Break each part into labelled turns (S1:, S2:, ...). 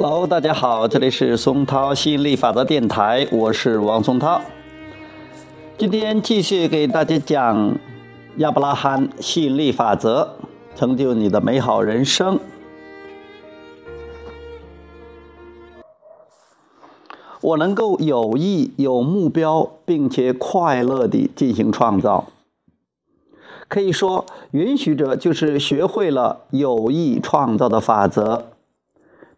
S1: Hello，大家好，这里是松涛吸引力法则电台，我是王松涛。今天继续给大家讲亚伯拉罕吸引力法则，成就你的美好人生。我能够有意、有目标，并且快乐地进行创造。可以说，允许者就是学会了有意创造的法则。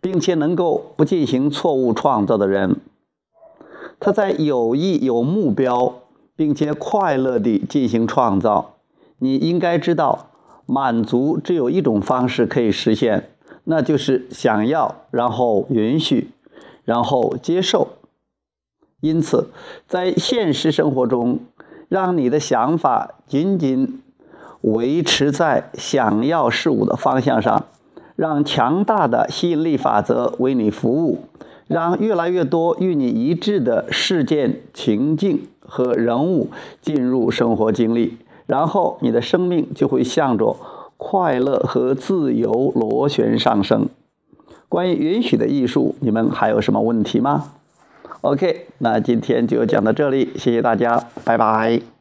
S1: 并且能够不进行错误创造的人，他在有意有目标，并且快乐地进行创造。你应该知道，满足只有一种方式可以实现，那就是想要，然后允许，然后接受。因此，在现实生活中，让你的想法仅仅维持在想要事物的方向上。让强大的吸引力法则为你服务，让越来越多与你一致的事件、情境和人物进入生活经历，然后你的生命就会向着快乐和自由螺旋上升。关于允许的艺术，你们还有什么问题吗？OK，那今天就讲到这里，谢谢大家，拜拜。